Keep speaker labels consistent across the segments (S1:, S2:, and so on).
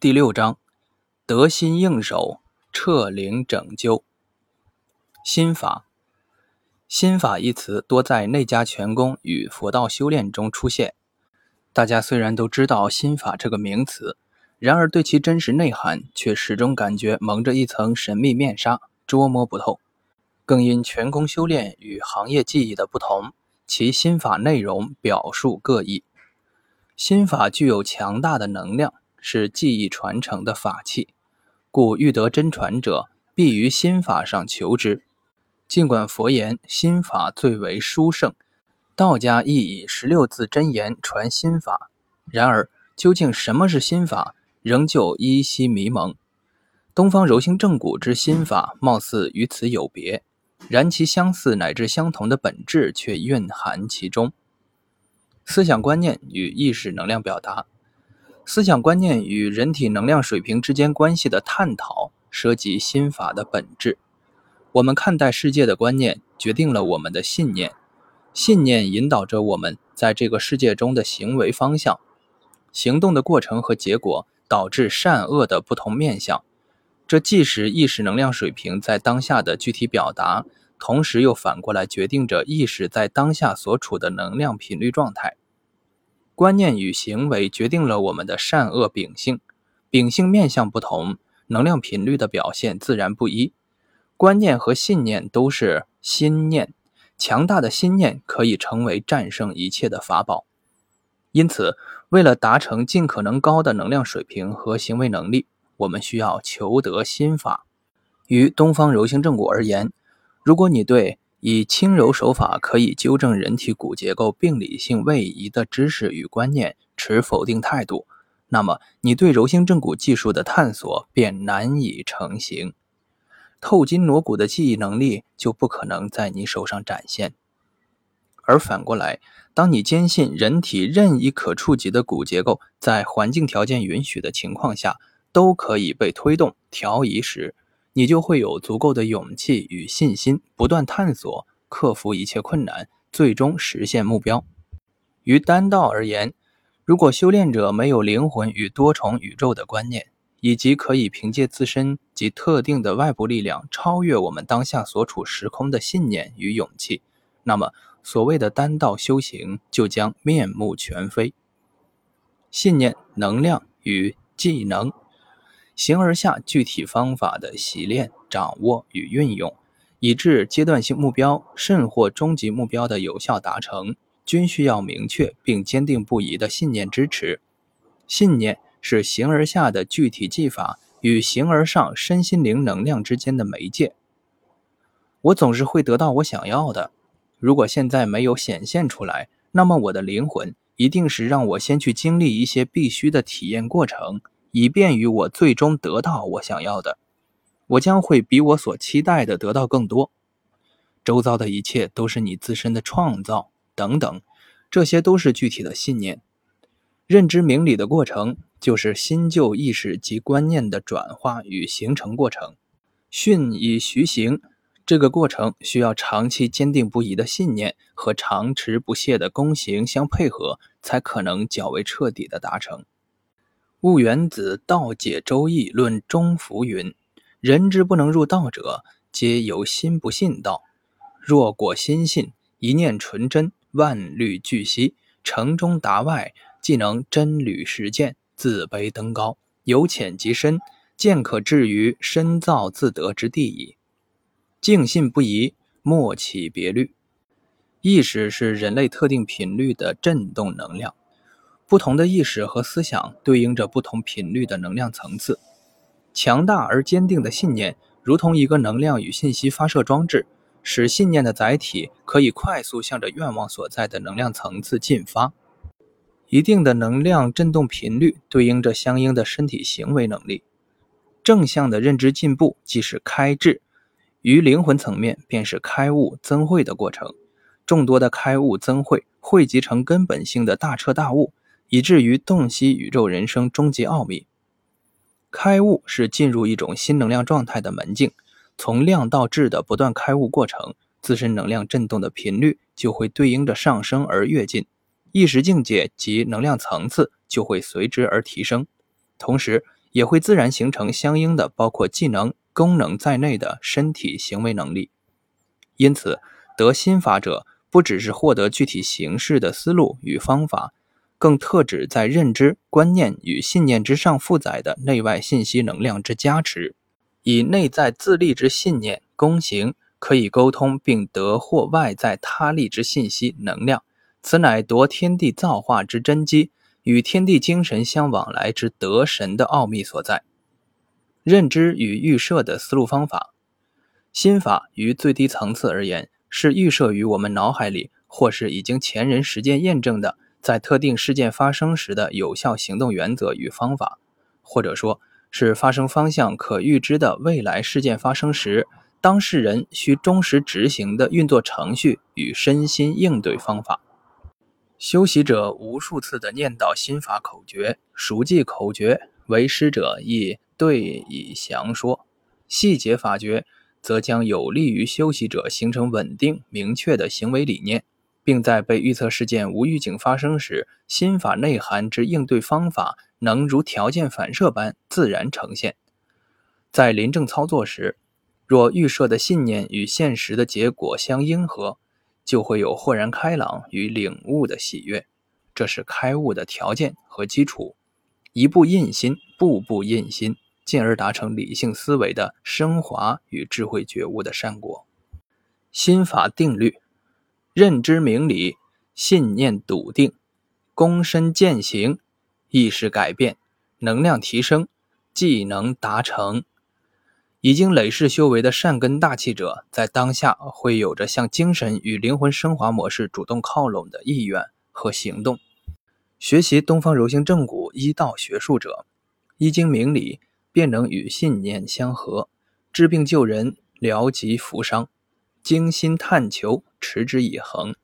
S1: 第六章，得心应手，彻灵拯救。心法，心法一词多在内家拳功与佛道修炼中出现。大家虽然都知道心法这个名词，然而对其真实内涵却始终感觉蒙着一层神秘面纱，捉摸不透。更因拳功修炼与行业技艺的不同，其心法内容表述各异。心法具有强大的能量。是技艺传承的法器，故欲得真传者，必于心法上求之。尽管佛言心法最为殊胜，道家亦以十六字真言传心法，然而究竟什么是心法，仍旧依稀迷蒙。东方柔性正骨之心法，貌似与此有别，然其相似乃至相同的本质却蕴含其中。思想观念与意识能量表达。思想观念与人体能量水平之间关系的探讨，涉及心法的本质。我们看待世界的观念，决定了我们的信念，信念引导着我们在这个世界中的行为方向。行动的过程和结果，导致善恶的不同面相。这既是意识能量水平在当下的具体表达，同时又反过来决定着意识在当下所处的能量频率状态。观念与行为决定了我们的善恶秉性，秉性面相不同，能量频率的表现自然不一。观念和信念都是心念，强大的心念可以成为战胜一切的法宝。因此，为了达成尽可能高的能量水平和行为能力，我们需要求得心法。于东方柔性正骨而言，如果你对以轻柔手法可以纠正人体骨结构病理性位移的知识与观念持否定态度，那么你对柔性正骨技术的探索便难以成型，透筋挪骨的记忆能力就不可能在你手上展现。而反过来，当你坚信人体任意可触及的骨结构在环境条件允许的情况下都可以被推动调移时，你就会有足够的勇气与信心，不断探索，克服一切困难，最终实现目标。于丹道而言，如果修炼者没有灵魂与多重宇宙的观念，以及可以凭借自身及特定的外部力量超越我们当下所处时空的信念与勇气，那么所谓的丹道修行就将面目全非。信念、能量与技能。形而下具体方法的习练、掌握与运用，以致阶段性目标甚或终极目标的有效达成，均需要明确并坚定不移的信念支持。信念是形而下的具体技法与形而上身心灵能量之间的媒介。我总是会得到我想要的。如果现在没有显现出来，那么我的灵魂一定是让我先去经历一些必须的体验过程。以便于我最终得到我想要的，我将会比我所期待的得到更多。周遭的一切都是你自身的创造，等等，这些都是具体的信念。认知明理的过程，就是新旧意识及观念的转化与形成过程。训以徐行，这个过程需要长期坚定不移的信念和长持不懈的功行相配合，才可能较为彻底的达成。悟原子道解周易论中孚云：“人之不能入道者，皆由心不信道。若果心信，一念纯真，万虑俱息，城中达外，既能真履实践，自卑登高，由浅及深，渐可至于深造自得之地矣。静信不疑，莫起别虑。意识是人类特定频率的振动能量。”不同的意识和思想对应着不同频率的能量层次。强大而坚定的信念，如同一个能量与信息发射装置，使信念的载体可以快速向着愿望所在的能量层次进发。一定的能量振动频率对应着相应的身体行为能力。正向的认知进步即是开智，于灵魂层面便是开悟增慧的过程。众多的开悟增慧汇集成根本性的大彻大悟。以至于洞悉宇宙人生终极奥秘，开悟是进入一种新能量状态的门径。从量到质的不断开悟过程，自身能量振动的频率就会对应着上升而跃进，意识境界及能量层次就会随之而提升。同时，也会自然形成相应的包括技能、功能在内的身体行为能力。因此，得心法者不只是获得具体形式的思路与方法，更特指在认知、观念与信念之上负载的内外信息能量之加持，以内在自立之信念功行，可以沟通并得获外在他力之信息能量。此乃夺天地造化之真机，与天地精神相往来之得神的奥秘所在。认知与预设的思路方法。心法于最低层次而言，是预设于我们脑海里，或是已经前人实践验证的，在特定事件发生时的有效行动原则与方法，或者说，是发生方向可预知的未来事件发生时，当事人需忠实执行的运作程序与身心应对方法。修习者无数次的念叨心法口诀，熟记口诀，为师者亦对以详说，细节法诀。则将有利于修习者形成稳定明确的行为理念，并在被预测事件无预警发生时，心法内涵之应对方法能如条件反射般自然呈现。在临证操作时，若预设的信念与现实的结果相应合，就会有豁然开朗与领悟的喜悦，这是开悟的条件和基础。一步印心，步步印心。进而达成理性思维的升华与智慧觉悟的善果。心法定律：认知明理，信念笃定，躬身践行，意识改变，能量提升，技能达成。已经累世修为的善根大气者，在当下会有着向精神与灵魂升华模式主动靠拢的意愿和行动。学习东方柔性正骨医道学术者，一经明理。便能与信念相合，治病救人，疗疾扶伤，精心探求，持之以恒。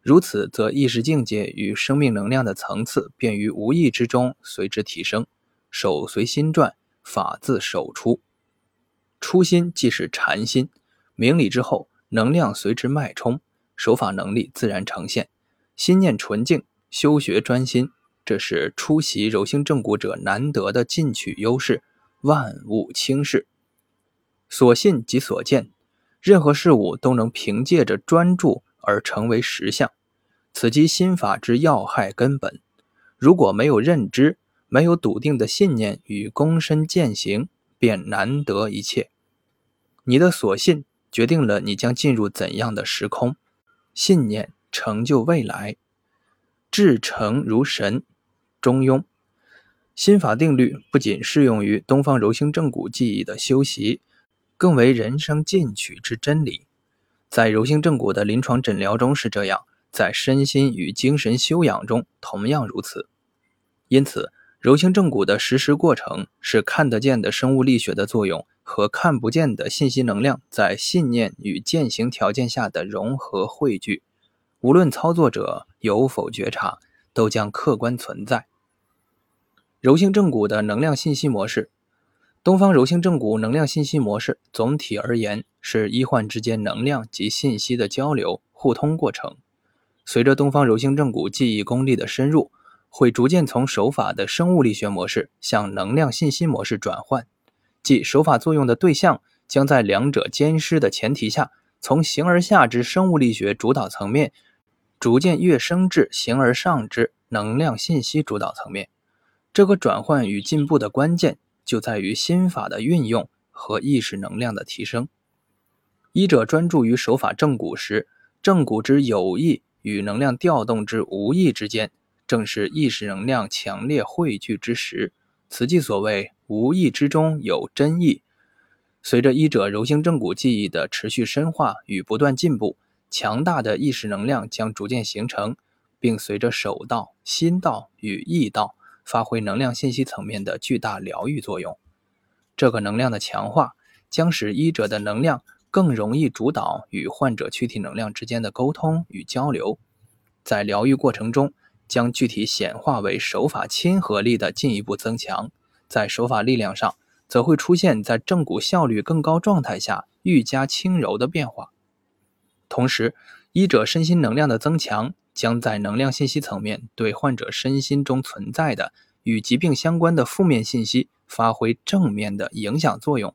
S1: 如此，则意识境界与生命能量的层次便于无意之中随之提升。手随心转，法自手出。初心即是禅心，明理之后，能量随之脉冲，手法能力自然呈现。心念纯净，修学专心，这是出席柔性正骨者难得的进取优势。万物轻视，所信即所见，任何事物都能凭借着专注而成为实相，此即心法之要害根本。如果没有认知，没有笃定的信念与躬身践行，便难得一切。你的所信决定了你将进入怎样的时空，信念成就未来，至诚如神。中庸。心法定律不仅适用于东方柔性正骨技艺的修习，更为人生进取之真理。在柔性正骨的临床诊疗中是这样，在身心与精神修养中同样如此。因此，柔性正骨的实施过程是看得见的生物力学的作用和看不见的信息能量在信念与践行条件下的融合汇聚。无论操作者有否觉察，都将客观存在。柔性正骨的能量信息模式，东方柔性正骨能量信息模式，总体而言是医患之间能量及信息的交流互通过程。随着东方柔性正骨记忆功力的深入，会逐渐从手法的生物力学模式向能量信息模式转换，即手法作用的对象将在两者兼施的前提下，从形而下之生物力学主导层面，逐渐跃升至形而上之能量信息主导层面。这个转换与进步的关键就在于心法的运用和意识能量的提升。医者专注于手法正骨时，正骨之有意与能量调动之无意之间，正是意识能量强烈汇聚之时。此即所谓无意之中有真意。随着医者柔性正骨技艺的持续深化与不断进步，强大的意识能量将逐渐形成，并随着手道、心道与意道。发挥能量信息层面的巨大疗愈作用。这个能量的强化，将使医者的能量更容易主导与患者躯体能量之间的沟通与交流。在疗愈过程中，将具体显化为手法亲和力的进一步增强。在手法力量上，则会出现在正骨效率更高状态下愈加轻柔的变化。同时，医者身心能量的增强。将在能量信息层面对患者身心中存在的与疾病相关的负面信息发挥正面的影响作用。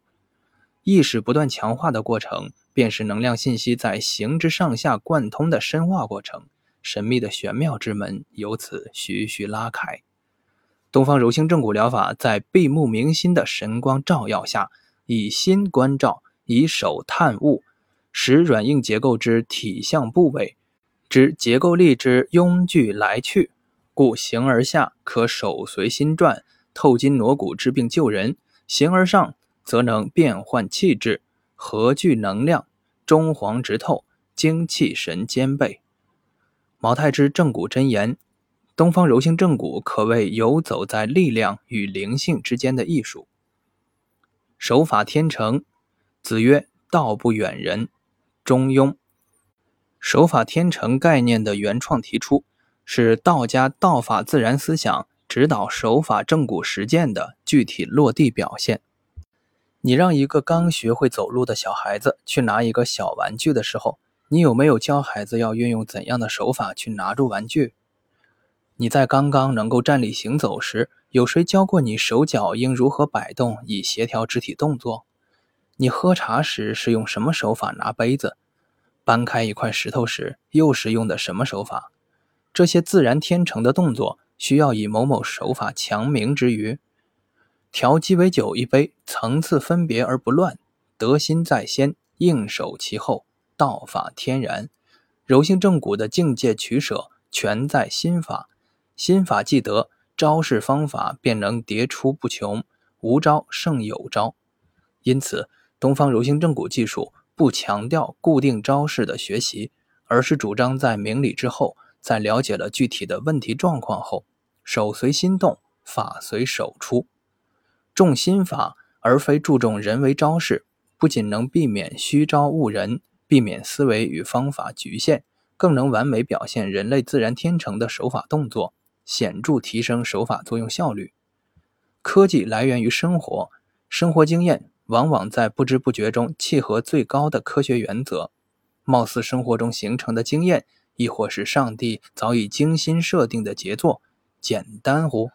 S1: 意识不断强化的过程，便是能量信息在形之上下贯通的深化过程。神秘的玄妙之门由此徐徐拉开。东方柔性正骨疗法在闭目明心的神光照耀下，以心观照，以手探物，使软硬结构之体相部位之结构力之拥聚来去，故形而下可手随心转，透筋挪骨，治病救人；形而上则能变换气质，合聚能量，中黄直透，精气神兼备。毛太之正骨真言，东方柔性正骨可谓游走在力量与灵性之间的艺术。手法天成，子曰：“道不远人。”中庸。手法天成概念的原创提出，是道家道法自然思想指导手法正骨实践的具体落地表现。你让一个刚学会走路的小孩子去拿一个小玩具的时候，你有没有教孩子要运用怎样的手法去拿住玩具？你在刚刚能够站立行走时，有谁教过你手脚应如何摆动以协调肢体动作？你喝茶时是用什么手法拿杯子？搬开一块石头时又是用的什么手法？这些自然天成的动作，需要以某某手法强明之余，调鸡尾酒一杯，层次分别而不乱，得心在先，应手其后。道法天然，柔性正骨的境界取舍全在心法。心法既得，招式方法便能迭出不穷，无招胜有招。因此，东方柔性正骨技术不强调固定招式的学习，而是主张在明理之后，在了解了具体的问题状况后，手随心动，法随手出，重心法而非注重人为招式，不仅能避免虚招误人。避免思维与方法局限，更能完美表现人类自然天成的手法动作，显著提升手法作用效率。科技来源于生活，生活经验往往在不知不觉中契合最高的科学原则。貌似生活中形成的经验，亦或是上帝早已精心设定的杰作，简单乎？